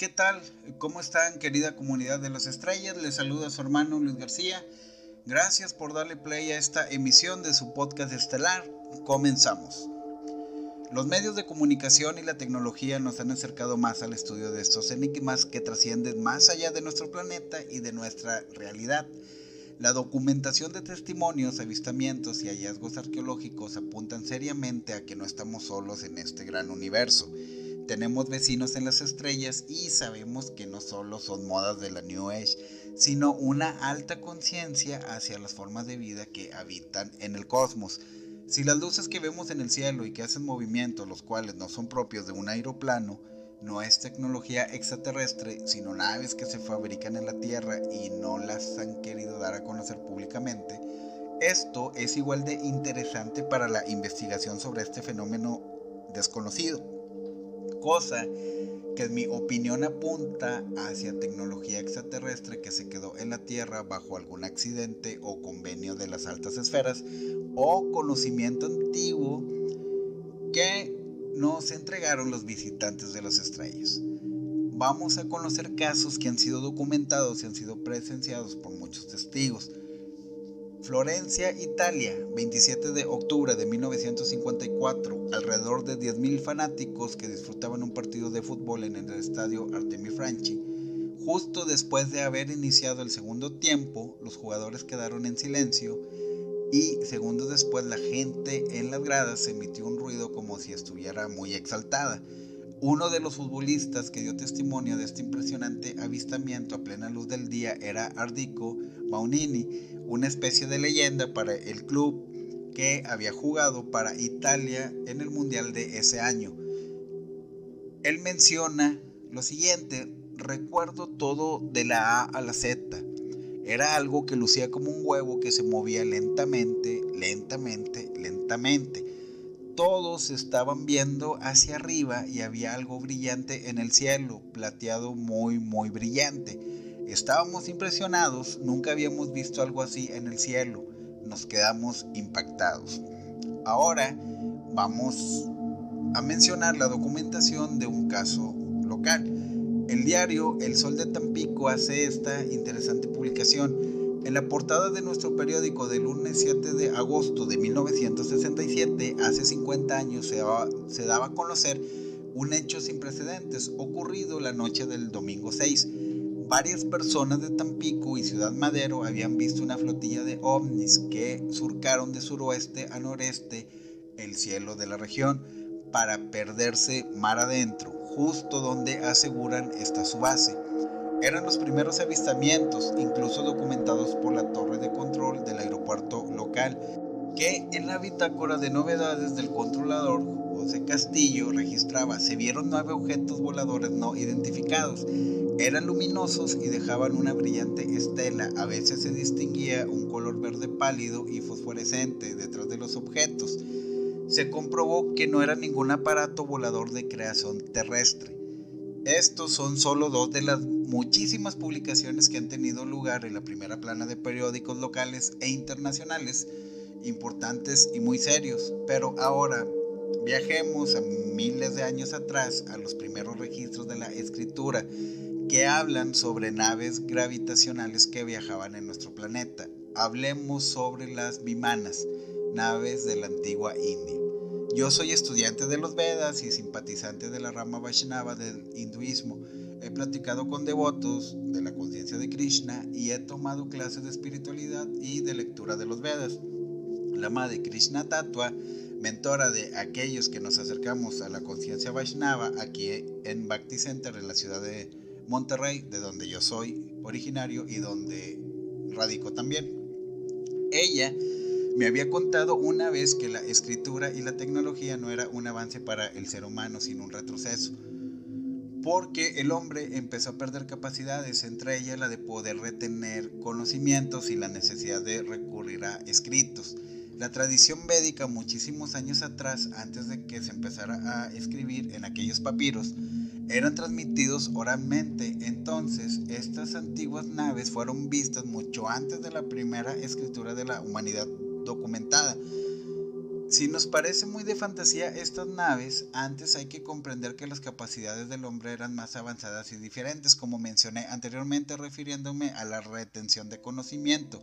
¿qué tal? ¿Cómo están, querida comunidad de las estrellas? Les saluda su hermano Luis García. Gracias por darle play a esta emisión de su podcast estelar. Comenzamos. Los medios de comunicación y la tecnología nos han acercado más al estudio de estos enigmas que trascienden más allá de nuestro planeta y de nuestra realidad. La documentación de testimonios, avistamientos y hallazgos arqueológicos apuntan seriamente a que no estamos solos en este gran universo. Tenemos vecinos en las estrellas y sabemos que no solo son modas de la New Age, sino una alta conciencia hacia las formas de vida que habitan en el cosmos. Si las luces que vemos en el cielo y que hacen movimiento, los cuales no son propios de un aeroplano, no es tecnología extraterrestre, sino naves que se fabrican en la Tierra y no las han querido dar a conocer públicamente, esto es igual de interesante para la investigación sobre este fenómeno desconocido, cosa que en mi opinión apunta hacia tecnología extraterrestre que se quedó en la Tierra bajo algún accidente o convenio de las altas esferas o conocimiento antiguo que nos entregaron los visitantes de las estrellas. Vamos a conocer casos que han sido documentados y han sido presenciados por muchos testigos. Florencia, Italia, 27 de octubre de 1954. Alrededor de 10.000 fanáticos que disfrutaban un partido de fútbol en el estadio Artemi Franchi. Justo después de haber iniciado el segundo tiempo, los jugadores quedaron en silencio y segundos después la gente en las gradas emitió un ruido como si estuviera muy exaltada. Uno de los futbolistas que dio testimonio de este impresionante avistamiento a plena luz del día era Ardico Maunini, una especie de leyenda para el club que había jugado para Italia en el Mundial de ese año. Él menciona lo siguiente, recuerdo todo de la A a la Z. Era algo que lucía como un huevo que se movía lentamente, lentamente, lentamente. Todos estaban viendo hacia arriba y había algo brillante en el cielo, plateado muy, muy brillante. Estábamos impresionados, nunca habíamos visto algo así en el cielo. Nos quedamos impactados. Ahora vamos a mencionar la documentación de un caso local. El diario El Sol de Tampico hace esta interesante publicación. En la portada de nuestro periódico del lunes 7 de agosto de 1967, hace 50 años, se daba, se daba a conocer un hecho sin precedentes ocurrido la noche del domingo 6 varias personas de Tampico y Ciudad Madero habían visto una flotilla de ovnis que surcaron de suroeste a noreste el cielo de la región para perderse mar adentro, justo donde aseguran está su base. Eran los primeros avistamientos, incluso documentados por la torre de control del aeropuerto local, que en la bitácora de novedades del controlador José Castillo registraba, se vieron nueve objetos voladores no identificados eran luminosos y dejaban una brillante estela. A veces se distinguía un color verde pálido y fosforescente detrás de los objetos. Se comprobó que no era ningún aparato volador de creación terrestre. Estos son solo dos de las muchísimas publicaciones que han tenido lugar en la primera plana de periódicos locales e internacionales, importantes y muy serios. Pero ahora viajemos a miles de años atrás a los primeros registros de la escritura que hablan sobre naves gravitacionales que viajaban en nuestro planeta. Hablemos sobre las Vimanas, naves de la antigua India. Yo soy estudiante de los Vedas y simpatizante de la rama Vaishnava del hinduismo. He platicado con devotos de la conciencia de Krishna y he tomado clases de espiritualidad y de lectura de los Vedas. La madre Krishna Tatua, mentora de aquellos que nos acercamos a la conciencia Vaishnava aquí en Bhakti Center en la ciudad de Monterrey, de donde yo soy originario y donde radico también. Ella me había contado una vez que la escritura y la tecnología no era un avance para el ser humano, sino un retroceso. Porque el hombre empezó a perder capacidades, entre ellas la de poder retener conocimientos y la necesidad de recurrir a escritos. La tradición védica muchísimos años atrás, antes de que se empezara a escribir en aquellos papiros, eran transmitidos oralmente. Entonces, estas antiguas naves fueron vistas mucho antes de la primera escritura de la humanidad documentada. Si nos parece muy de fantasía estas naves, antes hay que comprender que las capacidades del hombre eran más avanzadas y diferentes, como mencioné anteriormente refiriéndome a la retención de conocimiento.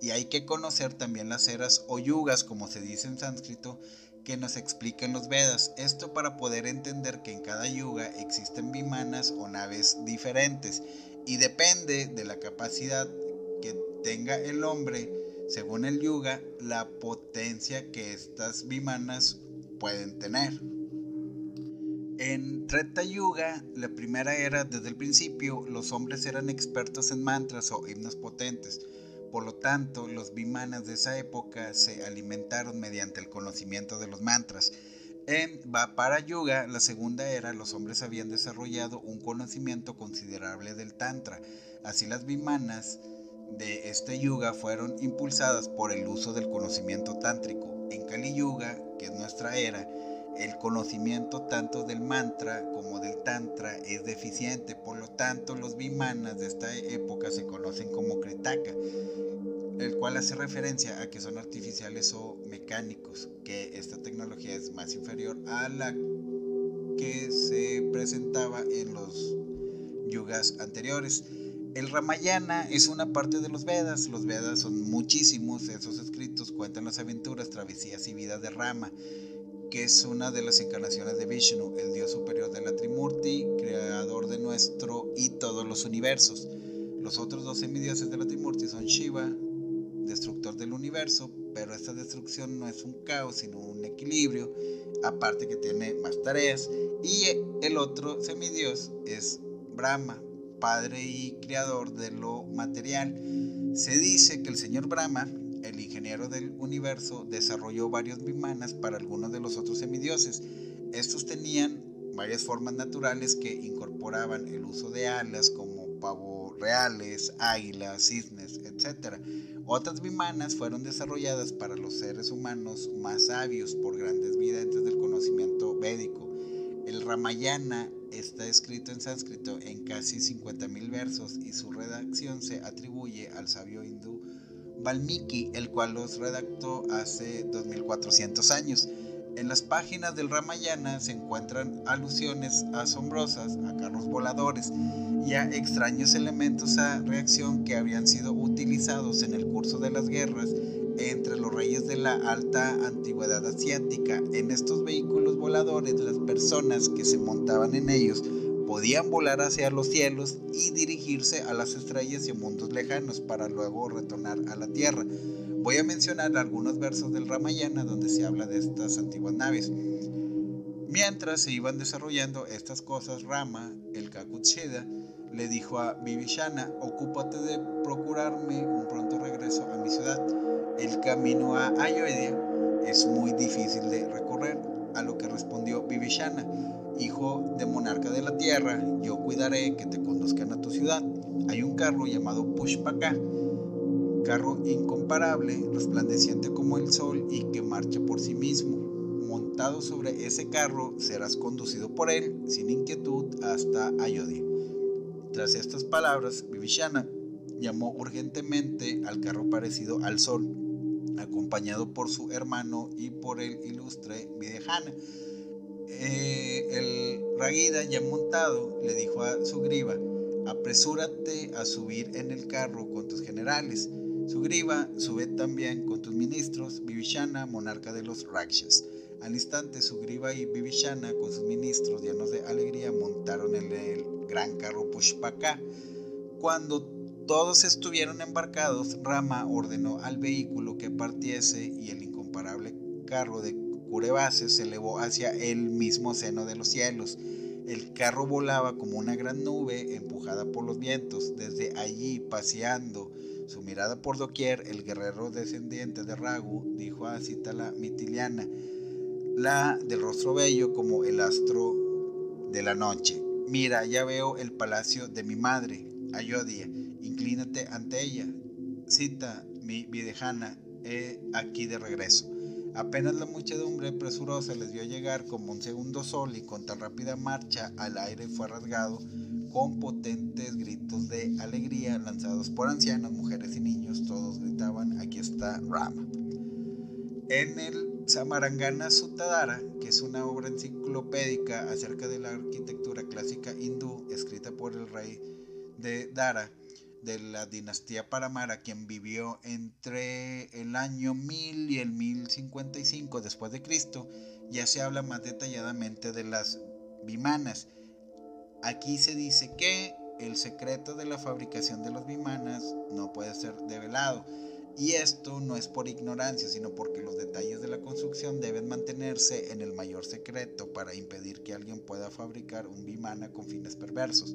Y hay que conocer también las eras o yugas, como se dice en sánscrito, que nos explican los Vedas. Esto para poder entender que en cada yuga existen vimanas o naves diferentes y depende de la capacidad que tenga el hombre, según el yuga, la potencia que estas vimanas pueden tener. En Treta Yuga, la primera era, desde el principio, los hombres eran expertos en mantras o himnos potentes. Por lo tanto, los vimanas de esa época se alimentaron mediante el conocimiento de los mantras. En Vapara Yuga, la segunda era, los hombres habían desarrollado un conocimiento considerable del Tantra. Así las vimanas de este yuga fueron impulsadas por el uso del conocimiento tántrico. En Kali Yuga, que es nuestra era, el conocimiento tanto del mantra como del tantra es deficiente, por lo tanto los vimanas de esta época se conocen como kritaka, el cual hace referencia a que son artificiales o mecánicos, que esta tecnología es más inferior a la que se presentaba en los yugas anteriores. El Ramayana es una parte de los Vedas. Los Vedas son muchísimos. Esos escritos cuentan las aventuras, travesías y vidas de Rama, que es una de las encarnaciones de Vishnu, el dios superior de la Trimurti, creador de nuestro y todos los universos. Los otros dos semidioses de la Trimurti son Shiva, destructor del universo, pero esta destrucción no es un caos, sino un equilibrio, aparte que tiene más tareas. Y el otro semidios es Brahma, padre y creador de lo material. Se dice que el señor Brahma, el ingeniero del universo, desarrolló varios vimanas para algunos de los otros semidioses. Estos tenían varias formas naturales que incorporaban el uso de alas como pavos reales, águilas, cisnes, etc. Otras vimanas fueron desarrolladas para los seres humanos más sabios por grandes videntes del conocimiento védico. El Ramayana está escrito en sánscrito en casi 50.000 versos y su redacción se atribuye al sabio hindú Valmiki, el cual los redactó hace 2400 años. En las páginas del Ramayana se encuentran alusiones asombrosas a carros voladores y a extraños elementos a reacción que habían sido utilizados en el curso de las guerras entre los reyes de la alta antigüedad asiática. En estos vehículos voladores las personas que se montaban en ellos podían volar hacia los cielos y dirigirse a las estrellas y mundos lejanos para luego retornar a la tierra. Voy a mencionar algunos versos del Ramayana donde se habla de estas antiguas naves. Mientras se iban desarrollando estas cosas, Rama, el Kakutshida, le dijo a Vivishana, ocúpate de procurarme un pronto regreso a mi ciudad. El camino a Ayodhya es muy difícil de recorrer, a lo que respondió Vivishana, hijo de monarca de la tierra, yo cuidaré que te conduzcan a tu ciudad. Hay un carro llamado Pushpaka carro incomparable, resplandeciente como el sol y que marcha por sí mismo. Montado sobre ese carro, serás conducido por él sin inquietud hasta Ayodhya. Tras estas palabras, Vivishana llamó urgentemente al carro parecido al sol, acompañado por su hermano y por el ilustre Videhana. Eh, el Ragida, ya montado, le dijo a su griba, apresúrate a subir en el carro con tus generales Sugriva sube también con tus ministros, Vivishana, monarca de los Rakshas. Al instante, Sugriva y Vivishana, con sus ministros llenos de alegría, montaron en el gran carro Pushpaka. Cuando todos estuvieron embarcados, Rama ordenó al vehículo que partiese y el incomparable carro de Curebase se elevó hacia el mismo seno de los cielos. El carro volaba como una gran nube empujada por los vientos. Desde allí, paseando, su mirada por doquier, el guerrero descendiente de Ragu dijo a Citala Mitiliana, la del rostro bello como el astro de la noche. Mira, ya veo el palacio de mi madre, Ayodhya, inclínate ante ella. Cita, mi videjana, he aquí de regreso. Apenas la muchedumbre presurosa les vio llegar como un segundo sol y con tan rápida marcha al aire fue rasgado con potentes gritos de alegría lanzados por ancianos, mujeres y niños. Todos gritaban, aquí está Rama. En el Samarangana Suttadhara, que es una obra enciclopédica acerca de la arquitectura clásica hindú, escrita por el rey de Dara de la dinastía Paramara, quien vivió entre el año 1000 y el 1055 después de Cristo, ya se habla más detalladamente de las vimanas. Aquí se dice que el secreto de la fabricación de las vimanas no puede ser develado. Y esto no es por ignorancia, sino porque los detalles de la construcción deben mantenerse en el mayor secreto para impedir que alguien pueda fabricar un vimana con fines perversos.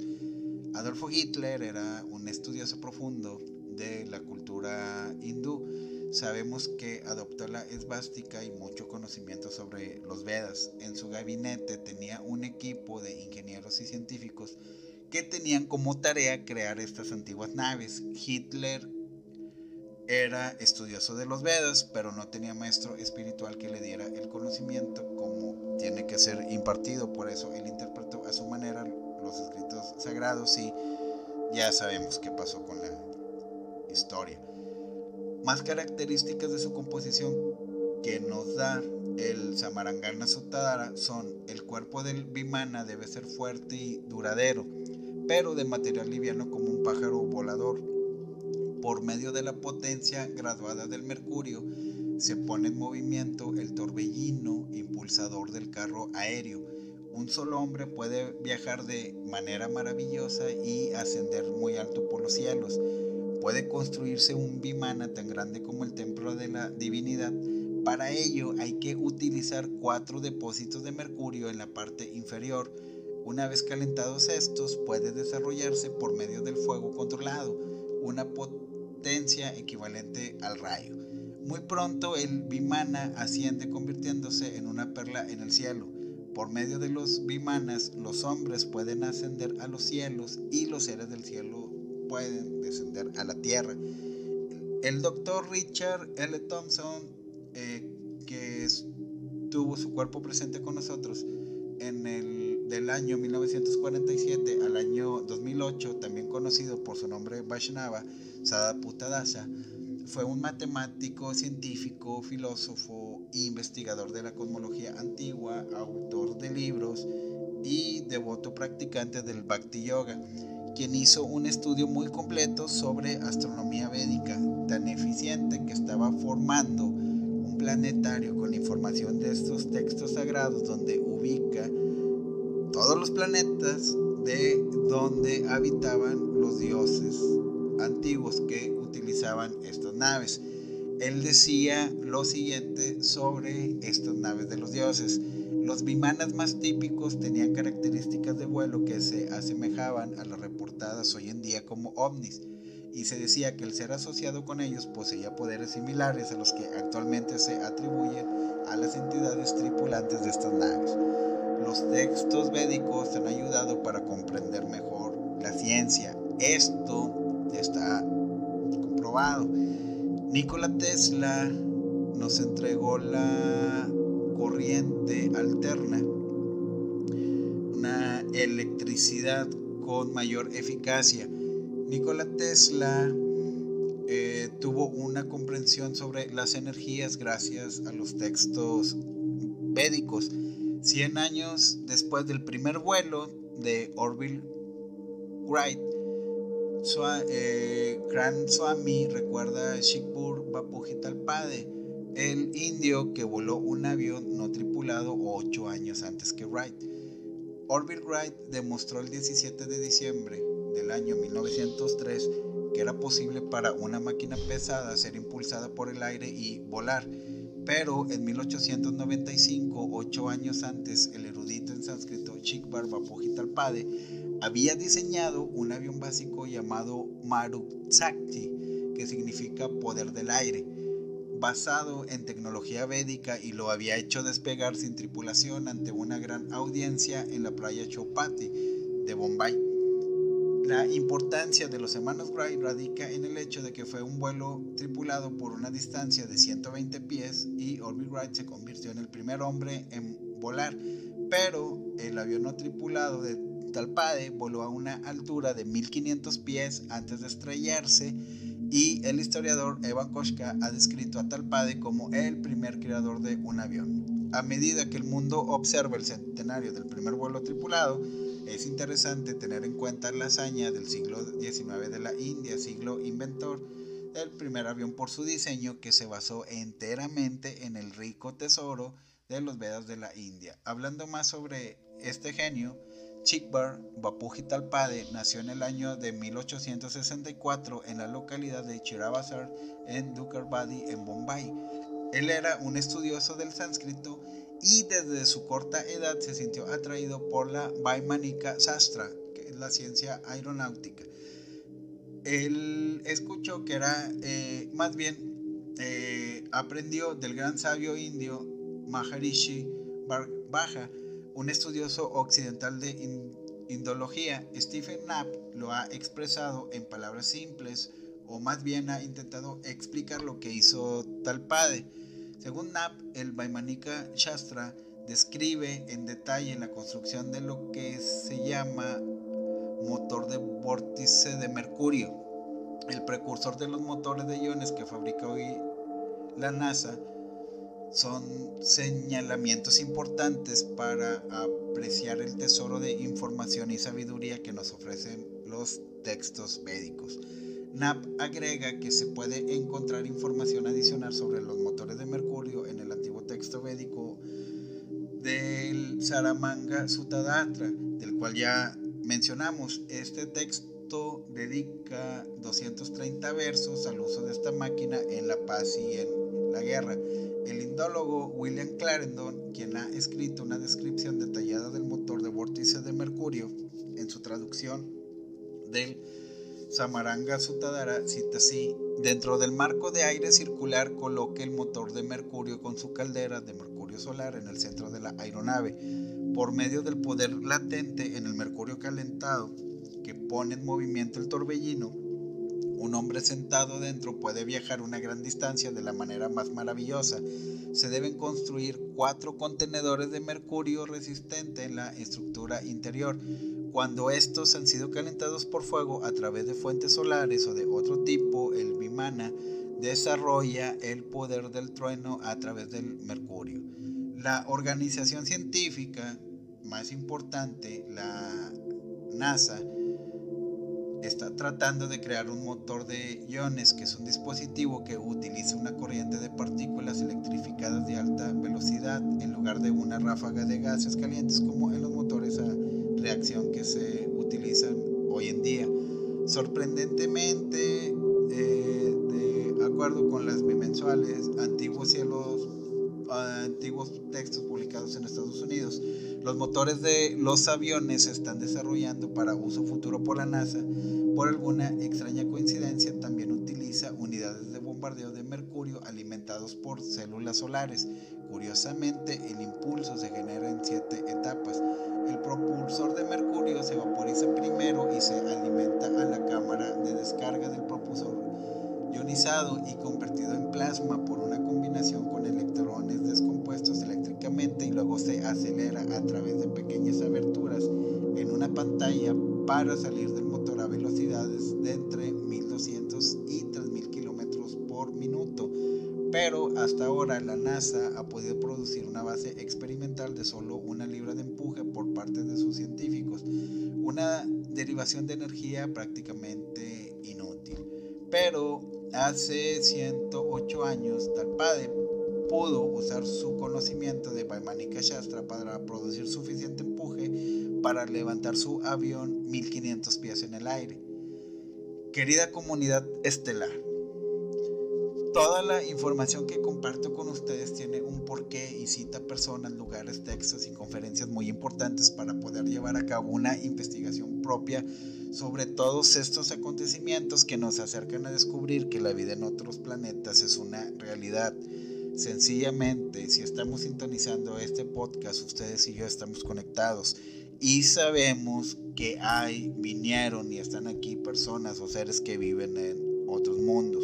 Adolfo Hitler era un estudioso profundo de la cultura hindú. Sabemos que adoptó la esvástica y mucho conocimiento sobre los Vedas. En su gabinete tenía un equipo de ingenieros y científicos que tenían como tarea crear estas antiguas naves. Hitler era estudioso de los Vedas, pero no tenía maestro espiritual que le diera el conocimiento como tiene que ser impartido. Por eso él interpretó a su manera los escritos sagrados y ya sabemos qué pasó con la historia. Más características de su composición que nos da el Samarangana Suttadhara son el cuerpo del Vimana debe ser fuerte y duradero, pero de material liviano como un pájaro volador por medio de la potencia graduada del mercurio, se pone en movimiento el torbellino impulsador del carro aéreo. Un solo hombre puede viajar de manera maravillosa y ascender muy alto por los cielos. Puede construirse un vimana tan grande como el templo de la divinidad. Para ello hay que utilizar cuatro depósitos de mercurio en la parte inferior. Una vez calentados estos, puede desarrollarse por medio del fuego controlado. Una equivalente al rayo. Muy pronto el Vimana asciende convirtiéndose en una perla en el cielo. Por medio de los Vimanas, los hombres pueden ascender a los cielos y los seres del cielo pueden descender a la tierra. El doctor Richard L. Thompson, eh, que tuvo su cuerpo presente con nosotros en el del año 1947 al año 2008, también conocido por su nombre Vaishnava, Sadaputta fue un matemático, científico, filósofo investigador de la cosmología antigua, autor de libros y devoto practicante del Bhakti Yoga, quien hizo un estudio muy completo sobre astronomía védica, tan eficiente que estaba formando un planetario con información de estos textos sagrados donde ubica todos los planetas de donde habitaban los dioses antiguos que utilizaban estas naves. Él decía lo siguiente sobre estas naves de los dioses. Los bimanas más típicos tenían características de vuelo que se asemejaban a las reportadas hoy en día como ovnis, y se decía que el ser asociado con ellos poseía poderes similares a los que actualmente se atribuyen a las entidades tripulantes de estas naves. Los textos védicos han ayudado para comprender mejor la ciencia. Esto está comprobado. Nikola Tesla nos entregó la corriente alterna, una electricidad con mayor eficacia. Nikola Tesla eh, tuvo una comprensión sobre las energías gracias a los textos védicos. Cien años después del primer vuelo de Orville Wright, eh, Gran Swami recuerda a Shikpur Bapujitalpade, el indio que voló un avión no tripulado ocho años antes que Wright. Orville Wright demostró el 17 de diciembre del año 1903 que era posible para una máquina pesada ser impulsada por el aire y volar, pero en 1895, ocho años antes, el erudito en sánscrito Shikbar Bapujitalpade había diseñado un avión básico llamado Marutsakti, que significa poder del aire, basado en tecnología védica y lo había hecho despegar sin tripulación ante una gran audiencia en la playa Chopati de Bombay. La importancia de los hermanos Wright radica en el hecho de que fue un vuelo tripulado por una distancia de 120 pies y Orville Wright se convirtió en el primer hombre en volar, pero el avión no tripulado de Talpade voló a una altura de 1500 pies antes de estrellarse y el historiador Evan Koshka ha descrito a Talpade como el primer creador de un avión. A medida que el mundo observa el centenario del primer vuelo tripulado, es interesante tener en cuenta la hazaña del siglo XIX de la India, siglo inventor del primer avión por su diseño que se basó enteramente en el rico tesoro de los Vedas de la India. Hablando más sobre este genio, Chikbar Bapuji Talpade nació en el año de 1864 en la localidad de Chirabazar en Dukarbadi en Bombay. Él era un estudioso del sánscrito y desde su corta edad se sintió atraído por la Vaimanika Sastra, que es la ciencia aeronáutica. Él escuchó que era, eh, más bien, eh, aprendió del gran sabio indio Maharishi Bhaja, un estudioso occidental de indología, Stephen Knapp lo ha expresado en palabras simples, o más bien ha intentado explicar lo que hizo Talpade. Según Knapp, el Vaimanika Shastra describe en detalle la construcción de lo que se llama motor de vórtice de mercurio, el precursor de los motores de iones que fabrica hoy la NASA son señalamientos importantes para apreciar el tesoro de información y sabiduría que nos ofrecen los textos médicos. Knapp agrega que se puede encontrar información adicional sobre los motores de mercurio védico del Saramanga Sutadatra, del cual ya mencionamos. Este texto dedica 230 versos al uso de esta máquina en la paz y en la guerra. El indólogo William Clarendon, quien ha escrito una descripción detallada del motor de vórtice de mercurio en su traducción del Samaranga Sutadara, cita así, dentro del marco de aire circular coloque el motor de mercurio con su caldera de mercurio solar en el centro de la aeronave. Por medio del poder latente en el mercurio calentado que pone en movimiento el torbellino, un hombre sentado dentro puede viajar una gran distancia de la manera más maravillosa. Se deben construir cuatro contenedores de mercurio resistente en la estructura interior. Cuando estos han sido calentados por fuego a través de fuentes solares o de otro tipo, el bimana desarrolla el poder del trueno a través del mercurio. La organización científica más importante, la NASA, está tratando de crear un motor de iones, que es un dispositivo que utiliza una corriente de partículas electrificadas de alta velocidad en lugar de una ráfaga de gases calientes como en los motores a reacción que se utilizan hoy en día. Sorprendentemente, eh, de acuerdo con las bimensuales, antiguos cielos, antiguos textos publicados en Estados Unidos, los motores de los aviones se están desarrollando para uso futuro por la NASA. Por alguna extraña coincidencia, también utiliza unidades de bombardeo de mercurio alimentados por células solares. Curiosamente, el impulso se genera en siete etapas. Propulsor de mercurio se vaporiza primero y se alimenta a la cámara de descarga del propulsor ionizado y convertido en plasma por una combinación con electrones descompuestos eléctricamente y luego se acelera a través de pequeñas aberturas en una pantalla para salir del motor a velocidades de entre 1200 y Pero hasta ahora la NASA ha podido producir una base experimental de solo una libra de empuje por parte de sus científicos, una derivación de energía prácticamente inútil. Pero hace 108 años, Talpade pudo usar su conocimiento de Vaimanika Shastra para producir suficiente empuje para levantar su avión 1500 pies en el aire. Querida comunidad estelar, toda la información que comparto con ustedes tiene un porqué y cita personas, lugares, textos y conferencias muy importantes para poder llevar a cabo una investigación propia sobre todos estos acontecimientos que nos acercan a descubrir que la vida en otros planetas es una realidad. Sencillamente, si estamos sintonizando este podcast, ustedes y yo estamos conectados y sabemos que hay, vinieron y están aquí personas o seres que viven en otros mundos.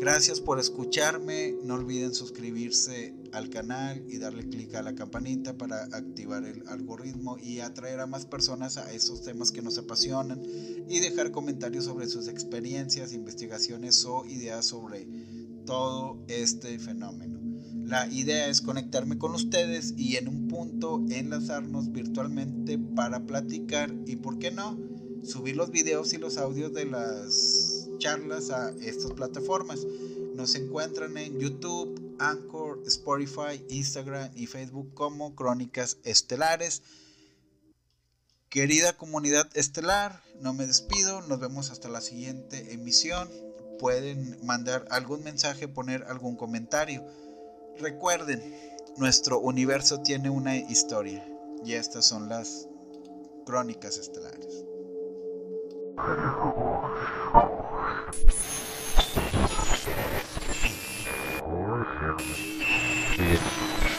Gracias por escucharme. No olviden suscribirse al canal y darle clic a la campanita para activar el algoritmo y atraer a más personas a esos temas que nos apasionan y dejar comentarios sobre sus experiencias, investigaciones o ideas sobre todo este fenómeno. La idea es conectarme con ustedes y en un punto enlazarnos virtualmente para platicar y, ¿por qué no?, subir los videos y los audios de las charlas a estas plataformas. Nos encuentran en YouTube, Anchor, Spotify, Instagram y Facebook como Crónicas Estelares. Querida comunidad estelar, no me despido, nos vemos hasta la siguiente emisión. Pueden mandar algún mensaje, poner algún comentario. Recuerden, nuestro universo tiene una historia y estas son las crónicas estelares. Or him.